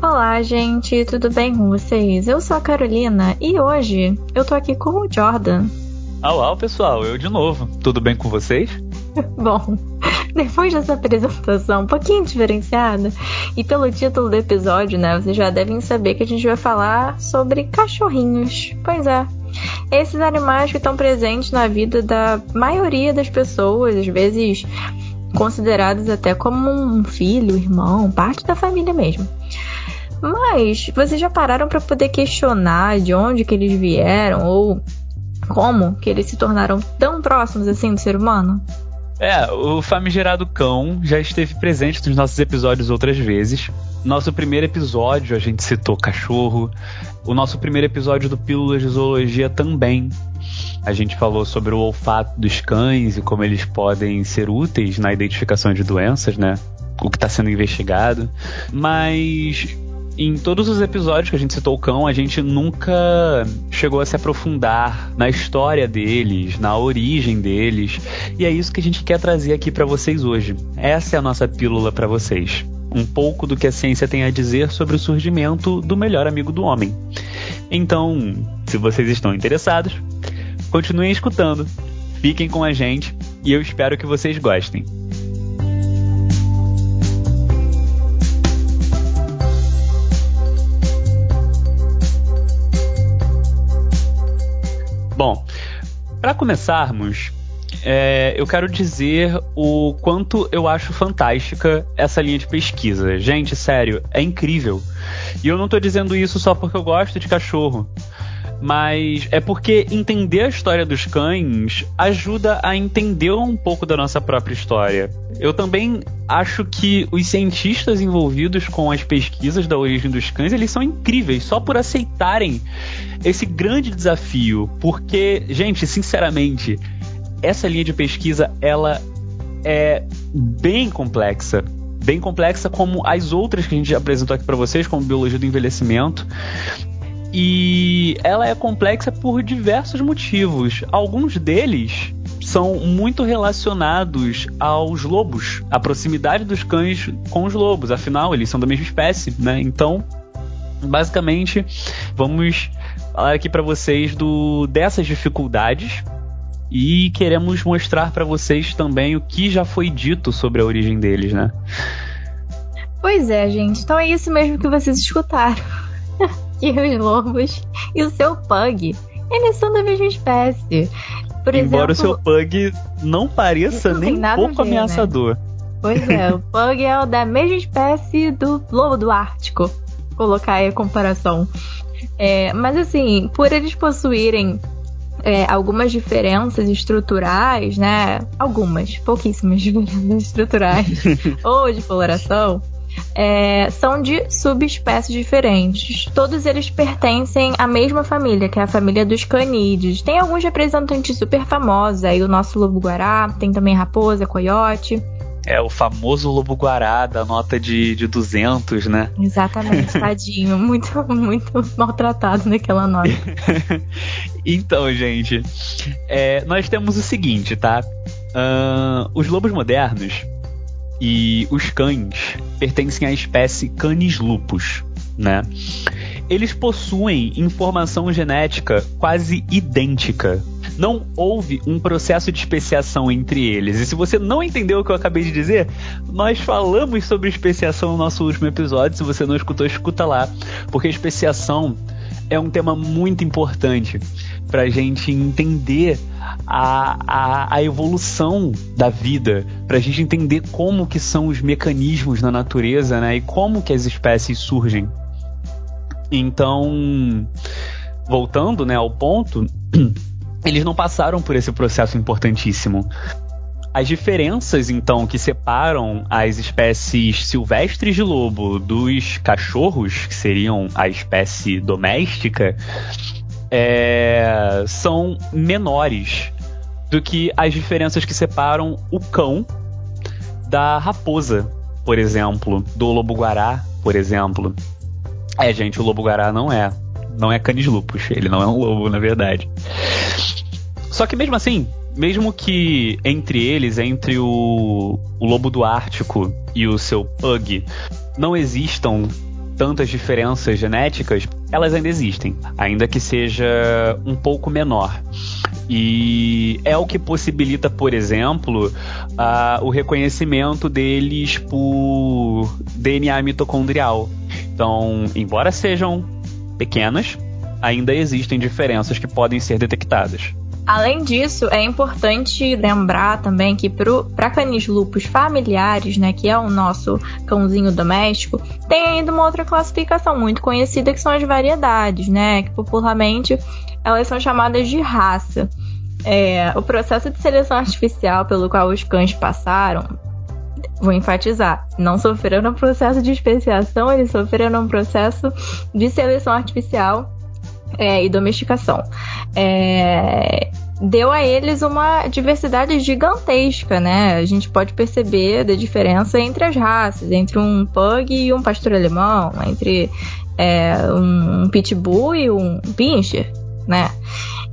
Olá, gente, tudo bem com vocês? Eu sou a Carolina e hoje eu tô aqui com o Jordan. Olá, pessoal, eu de novo. Tudo bem com vocês? Bom, depois dessa apresentação um pouquinho diferenciada, e pelo título do episódio, né, vocês já devem saber que a gente vai falar sobre cachorrinhos. Pois é. Esses animais que estão presentes na vida da maioria das pessoas, às vezes considerados até como um filho, irmão, parte da família mesmo. Mas vocês já pararam para poder questionar de onde que eles vieram ou como que eles se tornaram tão próximos assim do ser humano? É, o famigerado cão já esteve presente nos nossos episódios outras vezes. Nosso primeiro episódio a gente citou cachorro. O nosso primeiro episódio do Pílulas de Zoologia também. A gente falou sobre o olfato dos cães e como eles podem ser úteis na identificação de doenças, né? O que está sendo investigado. Mas em todos os episódios que a gente citou o cão, a gente nunca chegou a se aprofundar na história deles, na origem deles, e é isso que a gente quer trazer aqui para vocês hoje. Essa é a nossa pílula para vocês. Um pouco do que a ciência tem a dizer sobre o surgimento do melhor amigo do homem. Então, se vocês estão interessados, continuem escutando, fiquem com a gente e eu espero que vocês gostem. Bom, para começarmos, é, eu quero dizer o quanto eu acho fantástica essa linha de pesquisa. Gente, sério, é incrível. E eu não estou dizendo isso só porque eu gosto de cachorro. Mas é porque entender a história dos cães ajuda a entender um pouco da nossa própria história. Eu também acho que os cientistas envolvidos com as pesquisas da origem dos cães, eles são incríveis só por aceitarem esse grande desafio, porque, gente, sinceramente, essa linha de pesquisa ela é bem complexa, bem complexa como as outras que a gente apresentou aqui para vocês, como biologia do envelhecimento. E ela é complexa por diversos motivos. Alguns deles são muito relacionados aos lobos, a proximidade dos cães com os lobos, afinal, eles são da mesma espécie, né? Então, basicamente, vamos falar aqui para vocês do dessas dificuldades e queremos mostrar para vocês também o que já foi dito sobre a origem deles, né? Pois é, gente. Então é isso mesmo que vocês escutaram. que os lobos e o seu pug, eles são da mesma espécie. Por Embora exemplo, o seu pug não pareça não nem um pouco ver, né? ameaçador. Né? Pois é, o pug é o da mesma espécie do lobo do Ártico. Colocar aí a comparação. É, mas assim, por eles possuírem é, algumas diferenças estruturais, né? Algumas, pouquíssimas diferenças estruturais ou de coloração, é, são de subespécies diferentes. Todos eles pertencem à mesma família, que é a família dos canídeos. Tem alguns representantes super famosos, aí o nosso lobo-guará, tem também raposa, coiote. É o famoso lobo-guará da nota de, de 200, né? Exatamente, tadinho. muito, muito maltratado naquela nota. então, gente, é, nós temos o seguinte, tá? Uh, os lobos modernos e os cães pertencem à espécie Canis lupus, né? Eles possuem informação genética quase idêntica. Não houve um processo de especiação entre eles. E se você não entendeu o que eu acabei de dizer, nós falamos sobre especiação no nosso último episódio. Se você não escutou, escuta lá. Porque especiação é um tema muito importante para gente entender a, a, a evolução da vida, para a gente entender como que são os mecanismos na natureza, né? E como que as espécies surgem. Então, voltando, né, ao ponto, eles não passaram por esse processo importantíssimo. As diferenças, então, que separam as espécies silvestres de lobo dos cachorros, que seriam a espécie doméstica, é, são menores do que as diferenças que separam o cão da raposa, por exemplo, do lobo-guará, por exemplo. É, gente, o lobo-guará não é. Não é canis lupus. Ele não é um lobo, na verdade. Só que mesmo assim, mesmo que entre eles, entre o, o lobo do Ártico e o seu pug, não existam tantas diferenças genéticas, elas ainda existem, ainda que seja um pouco menor. E é o que possibilita, por exemplo, o reconhecimento deles por DNA mitocondrial. Então, embora sejam pequenas, ainda existem diferenças que podem ser detectadas. Além disso, é importante lembrar também que para canis lupus familiares, né, que é o nosso cãozinho doméstico, tem ainda uma outra classificação muito conhecida que são as variedades, né, que popularmente elas são chamadas de raça. É, o processo de seleção artificial pelo qual os cães passaram, vou enfatizar, não sofreram um processo de especiação, eles sofreram um processo de seleção artificial é, e domesticação. É, deu a eles uma diversidade gigantesca, né? A gente pode perceber da diferença entre as raças, entre um pug e um pastor alemão, entre é, um pitbull e um pincher, né?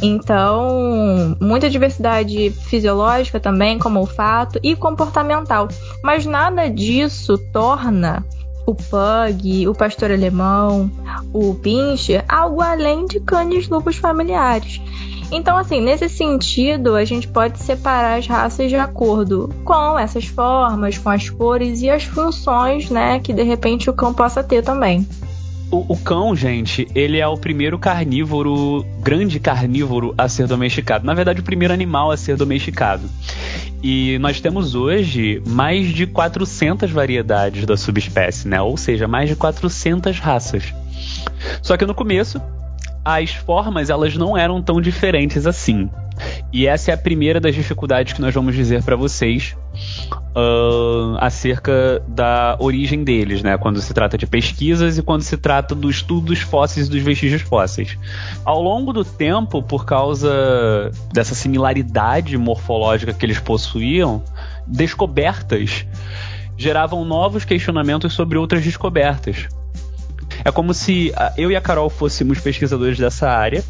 Então, muita diversidade fisiológica também, como olfato e comportamental. Mas nada disso torna o pug, o pastor alemão, o pincher, algo além de canes lupus familiares. Então, assim, nesse sentido, a gente pode separar as raças de acordo com essas formas, com as cores e as funções, né, que de repente o cão possa ter também. O, o, cão, gente, ele é o primeiro carnívoro, grande carnívoro a ser domesticado. Na verdade, o primeiro animal a ser domesticado. E nós temos hoje mais de 400 variedades da subespécie, né? Ou seja, mais de 400 raças. Só que no começo, as formas elas não eram tão diferentes assim. E essa é a primeira das dificuldades que nós vamos dizer para vocês uh, acerca da origem deles, né? Quando se trata de pesquisas e quando se trata do estudo dos fósseis e dos vestígios fósseis. Ao longo do tempo, por causa dessa similaridade morfológica que eles possuíam, descobertas geravam novos questionamentos sobre outras descobertas. É como se ah, eu e a Carol fôssemos pesquisadores dessa área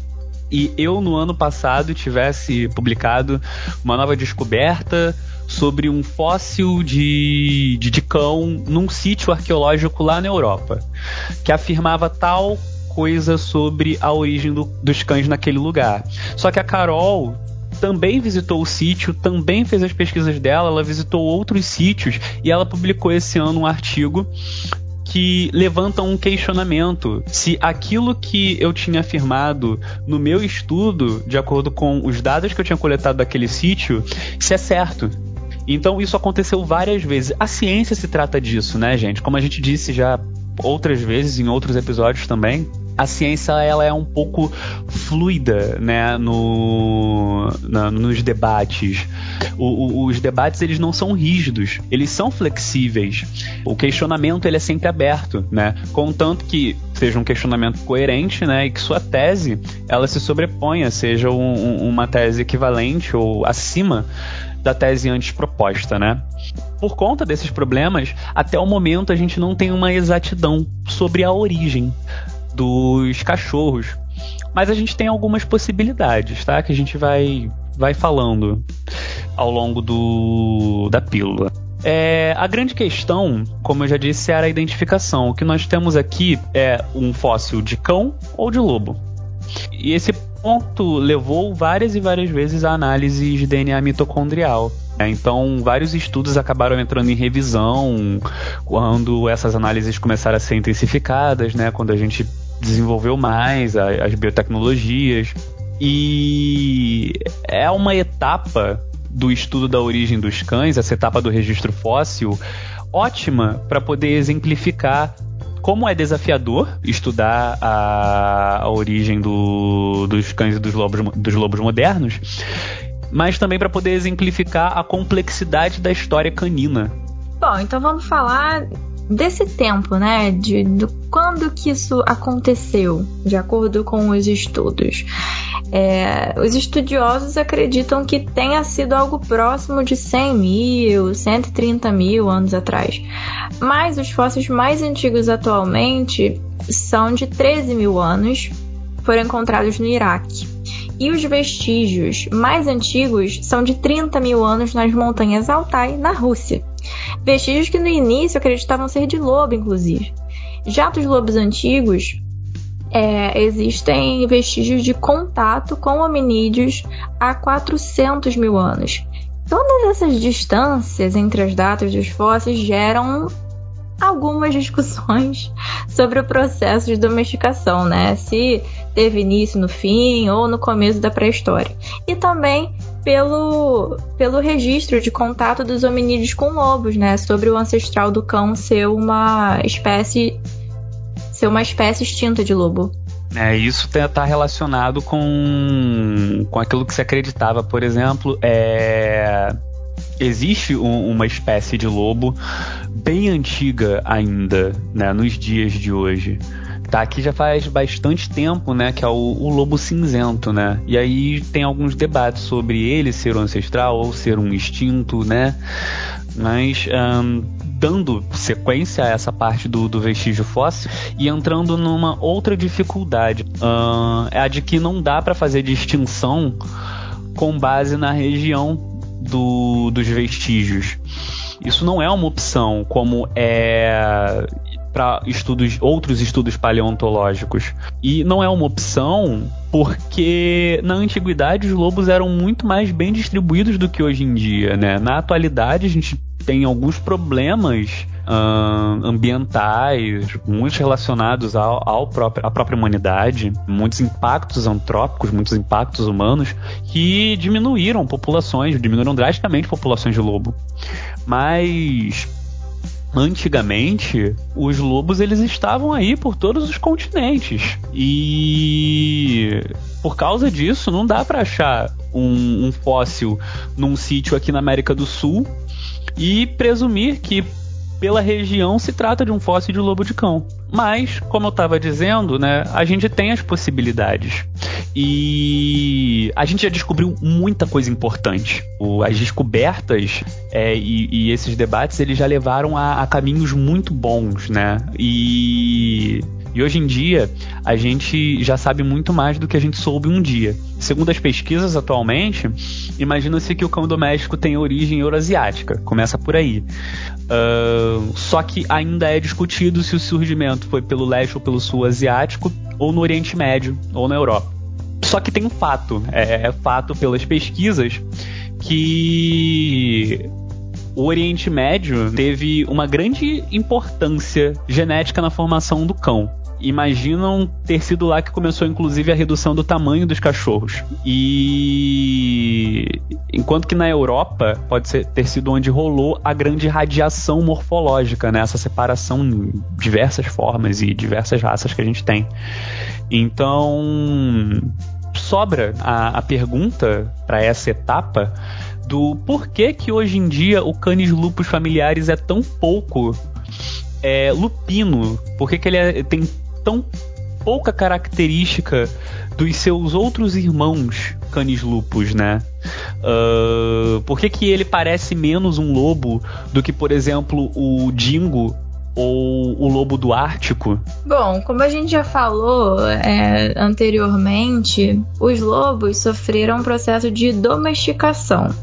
e eu no ano passado tivesse publicado uma nova descoberta sobre um fóssil de, de, de cão num sítio arqueológico lá na Europa, que afirmava tal coisa sobre a origem do, dos cães naquele lugar. Só que a Carol também visitou o sítio, também fez as pesquisas dela, ela visitou outros sítios e ela publicou esse ano um artigo que levantam um questionamento se aquilo que eu tinha afirmado no meu estudo, de acordo com os dados que eu tinha coletado daquele sítio, se é certo. Então isso aconteceu várias vezes. A ciência se trata disso, né, gente? Como a gente disse já outras vezes em outros episódios também, a ciência ela é um pouco fluida, né, no, na, nos debates. O, o, os debates eles não são rígidos, eles são flexíveis. O questionamento ele é sempre aberto, né, contanto que seja um questionamento coerente, né, e que sua tese ela se sobreponha, seja um, uma tese equivalente ou acima da tese antes proposta, né? Por conta desses problemas, até o momento a gente não tem uma exatidão sobre a origem dos cachorros. Mas a gente tem algumas possibilidades, tá? Que a gente vai, vai falando ao longo do, da pílula. É, a grande questão, como eu já disse, era a identificação. O que nós temos aqui é um fóssil de cão ou de lobo. E esse ponto levou várias e várias vezes a análise de DNA mitocondrial. É, então, vários estudos acabaram entrando em revisão quando essas análises começaram a ser intensificadas, né? Quando a gente desenvolveu mais as biotecnologias. E é uma etapa do estudo da origem dos cães, essa etapa do registro fóssil, ótima para poder exemplificar como é desafiador estudar a, a origem do, dos cães e dos lobos, dos lobos modernos, mas também para poder exemplificar a complexidade da história canina. Bom, então vamos falar desse tempo, né? De, de quando que isso aconteceu, de acordo com os estudos. É, os estudiosos acreditam que tenha sido algo próximo de 100 mil, 130 mil anos atrás. Mas os fósseis mais antigos atualmente são de 13 mil anos, foram encontrados no Iraque. E os vestígios mais antigos são de 30 mil anos nas montanhas Altai, na Rússia. Vestígios que no início acreditavam ser de lobo, inclusive. Já dos lobos antigos, é, existem vestígios de contato com hominídeos há 400 mil anos. Todas essas distâncias entre as datas dos fósseis geram algumas discussões sobre o processo de domesticação, né? Se teve início no fim ou no começo da pré-história. E também pelo, pelo registro de contato dos hominídeos com lobos, né? Sobre o ancestral do cão ser uma espécie ser uma espécie extinta de lobo. É, isso está relacionado com, com aquilo que se acreditava, por exemplo, é, existe um, uma espécie de lobo bem antiga ainda, né, nos dias de hoje. Tá aqui já faz bastante tempo, né, que é o, o lobo cinzento, né? E aí tem alguns debates sobre ele ser um ancestral ou ser um extinto, né? Mas um, dando sequência a essa parte do, do, vestígio fóssil e entrando numa outra dificuldade, uh, é a de que não dá para fazer distinção com base na região do, dos vestígios. Isso não é uma opção, como é para estudos, outros estudos paleontológicos. E não é uma opção porque na antiguidade os lobos eram muito mais bem distribuídos do que hoje em dia, né? Na atualidade a gente tem alguns problemas uh, ambientais, muitos relacionados ao, ao próprio, à própria humanidade, muitos impactos antrópicos, muitos impactos humanos que diminuíram populações, diminuíram drasticamente populações de lobo. Mas antigamente os lobos eles estavam aí por todos os continentes. E por causa disso não dá para achar um, um, fóssil num sítio aqui na América do Sul e presumir que pela região se trata de um fóssil de lobo de cão. Mas, como eu estava dizendo, né, a gente tem as possibilidades. E a gente já descobriu muita coisa importante. O, as descobertas é, e, e, esses debates eles já levaram a, a caminhos muito bons, né? E e hoje em dia, a gente já sabe muito mais do que a gente soube um dia. Segundo as pesquisas atualmente, imagina-se que o cão doméstico tem origem eurasiática. Começa por aí. Uh, só que ainda é discutido se o surgimento foi pelo leste ou pelo sul asiático, ou no Oriente Médio, ou na Europa. Só que tem um fato, é, é fato pelas pesquisas, que o Oriente Médio teve uma grande importância genética na formação do cão imaginam ter sido lá que começou, inclusive, a redução do tamanho dos cachorros. E enquanto que na Europa pode ser, ter sido onde rolou a grande radiação morfológica, né? Essa separação em diversas formas e diversas raças que a gente tem. Então sobra a, a pergunta para essa etapa do porquê que hoje em dia o canis lupus familiares é tão pouco é, lupino, por que, que ele é, tem tão pouca característica dos seus outros irmãos canis lupus, né? Uh, por que, que ele parece menos um lobo do que, por exemplo, o dingo ou o lobo do Ártico? Bom, como a gente já falou é, anteriormente, os lobos sofreram um processo de domesticação.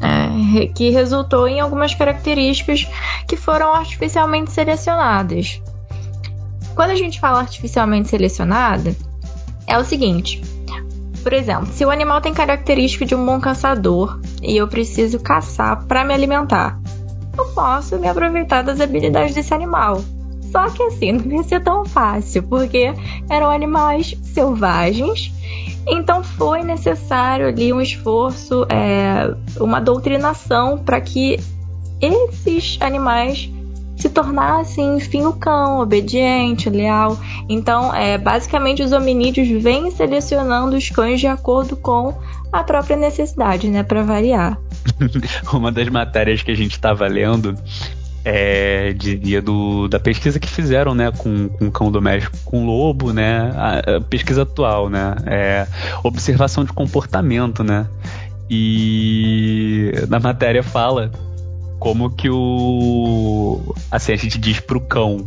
É, que resultou em algumas características que foram artificialmente selecionadas. Quando a gente fala artificialmente selecionada, é o seguinte: por exemplo, se o animal tem característica de um bom caçador e eu preciso caçar para me alimentar, eu posso me aproveitar das habilidades desse animal. Só que assim, não ia ser tão fácil, porque eram animais selvagens, então foi necessário ali um esforço, é, uma doutrinação para que esses animais se tornassem, enfim, o cão, obediente, leal. Então, é, basicamente, os hominídeos vêm selecionando os cães de acordo com a própria necessidade, né, para variar. Uma das matérias que a gente estava lendo é, dizia do, da pesquisa que fizeram, né, com, com cão doméstico, com lobo, né, a, a pesquisa atual, né, é, observação de comportamento, né, e na matéria fala como que o. Assim, a gente diz pro cão.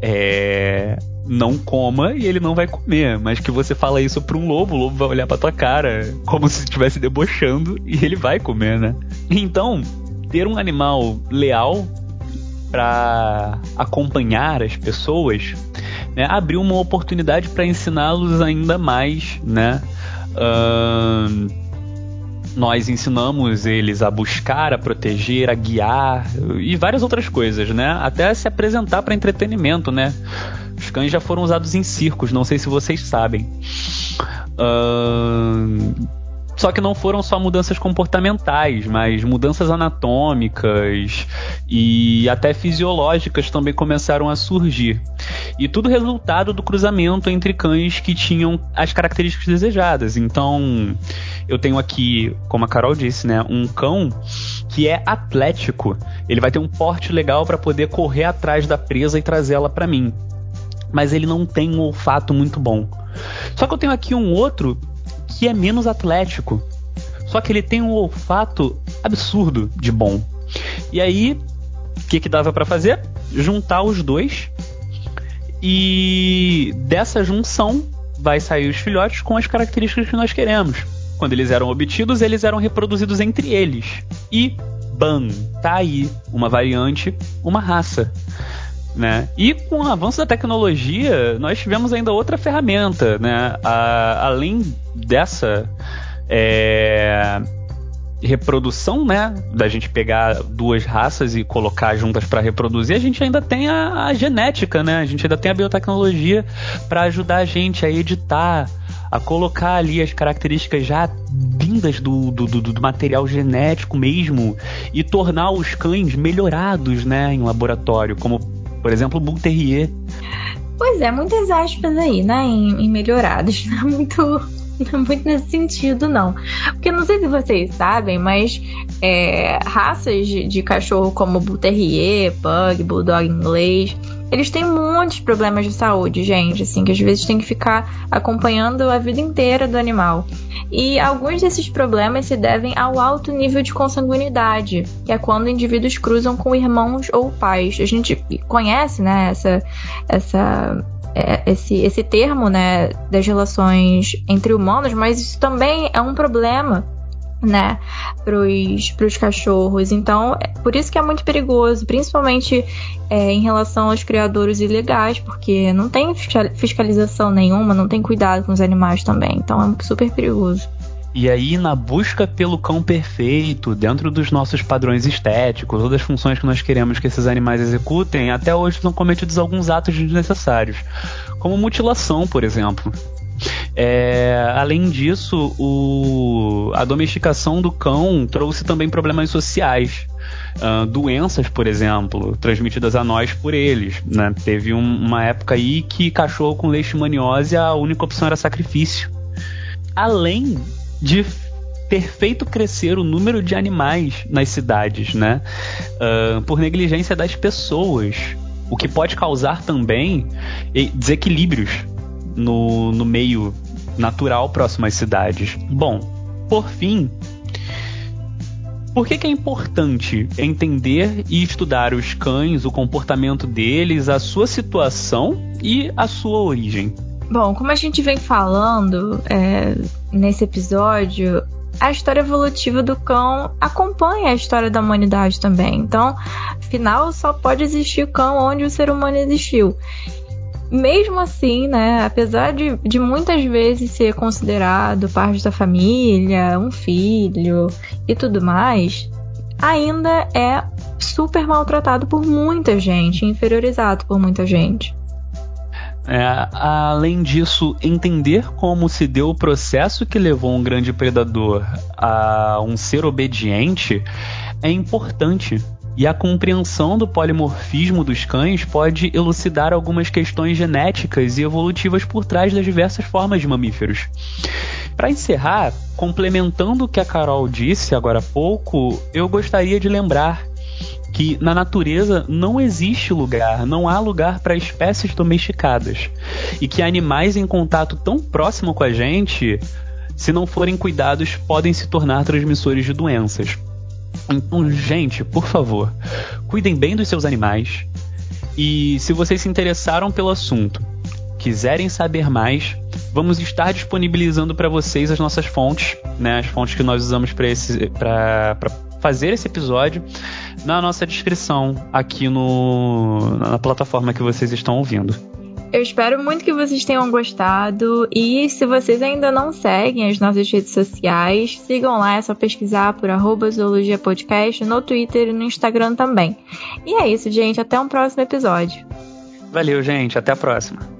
É, não coma e ele não vai comer, mas que você fala isso para um lobo, o lobo vai olhar para tua cara como se estivesse debochando e ele vai comer, né? Então, ter um animal leal para acompanhar as pessoas, né, abriu uma oportunidade para ensiná-los ainda mais, né? Uh, nós ensinamos eles a buscar, a proteger, a guiar e várias outras coisas, né? Até se apresentar para entretenimento, né? Os cães já foram usados em circos, não sei se vocês sabem. Uh, só que não foram só mudanças comportamentais, mas mudanças anatômicas e até fisiológicas também começaram a surgir. E tudo resultado do cruzamento entre cães que tinham as características desejadas. Então, eu tenho aqui, como a Carol disse, né, um cão que é atlético. Ele vai ter um porte legal para poder correr atrás da presa e trazê-la para mim. Mas ele não tem um olfato muito bom. Só que eu tenho aqui um outro que é menos atlético. Só que ele tem um olfato absurdo de bom. E aí, o que, que dava para fazer? Juntar os dois. E dessa junção vai sair os filhotes com as características que nós queremos. Quando eles eram obtidos, eles eram reproduzidos entre eles. E, bam, tá aí uma variante, uma raça. Né? E com o avanço da tecnologia, nós tivemos ainda outra ferramenta, né? A, além dessa é, reprodução, né? Da gente pegar duas raças e colocar juntas para reproduzir, a gente ainda tem a, a, genética, né? A gente ainda tem a biotecnologia para ajudar a gente a editar, a colocar ali as características já vindas do, do, do, do material genético mesmo e tornar os cães melhorados, né? Em laboratório, como por exemplo, o Bull Terrier. Pois é, muitas aspas aí, né? Em, em melhorados. Não é muito, não é muito nesse sentido, não. Porque não sei se vocês sabem, mas é, raças de, de, cachorro como Bull Terrier, Pug, Bulldog inglês, eles têm muitos problemas de saúde, gente, assim, que às vezes tem que ficar acompanhando a vida inteira do animal. E alguns desses problemas se devem ao alto nível de consanguinidade, que é quando indivíduos cruzam com irmãos ou pais. A gente conhece, né, essa, essa é, esse, esse termo né, das relações entre humanos, mas isso também é um problema né, para os cachorros. Então, é por isso que é muito perigoso, principalmente é, em relação aos criadores ilegais, porque não tem fiscalização nenhuma, não tem cuidado com os animais também. Então, é super perigoso. E aí, na busca pelo cão perfeito, dentro dos nossos padrões estéticos, ou das funções que nós queremos que esses animais executem, até hoje são cometidos alguns atos desnecessários, como mutilação, por exemplo. É, além disso, o, a domesticação do cão trouxe também problemas sociais. Uh, doenças, por exemplo, transmitidas a nós por eles. Né? Teve um, uma época aí que cachorro com leishmaniose a única opção era sacrifício. Além de ter feito crescer o número de animais nas cidades, né? Uh, por negligência das pessoas, o que pode causar também desequilíbrios no, no meio natural próximo às cidades. Bom, por fim, por que, que, é importante entender e estudar os cães, o comportamento deles, a sua situação e a sua origem? Bom, como a gente vem falando é, nesse episódio, a história evolutiva do cão acompanha a história da humanidade também. Então, afinal, só pode existir o cão onde o ser humano existiu mesmo assim, né, apesar de, de muitas vezes ser considerado parte da família, um filho e tudo mais, ainda é super maltratado por muita gente, inferiorizado por muita gente. É, além disso, entender como se deu o processo que levou um grande predador a um ser obediente é importante e a compreensão do polimorfismo dos cães pode elucidar algumas questões genéticas e evolutivas por trás das diversas formas de mamíferos. Para encerrar, complementando o que a Carol disse agora há pouco, eu gostaria de lembrar que na natureza não existe lugar, não há lugar para espécies domesticadas. E que animais em contato tão próximo com a gente, se não forem cuidados, podem se tornar transmissores de doenças. Então, gente, por favor, cuidem bem dos seus animais. E se vocês se interessaram pelo assunto, quiserem saber mais, vamos estar disponibilizando para vocês as nossas fontes, né, as fontes que nós usamos para fazer esse episódio na nossa descrição aqui no, na plataforma que vocês estão ouvindo. Eu espero muito que vocês tenham gostado. E se vocês ainda não seguem as nossas redes sociais, sigam lá, é só pesquisar por arroba Zoologia Podcast no Twitter e no Instagram também. E é isso, gente. Até um próximo episódio. Valeu, gente. Até a próxima.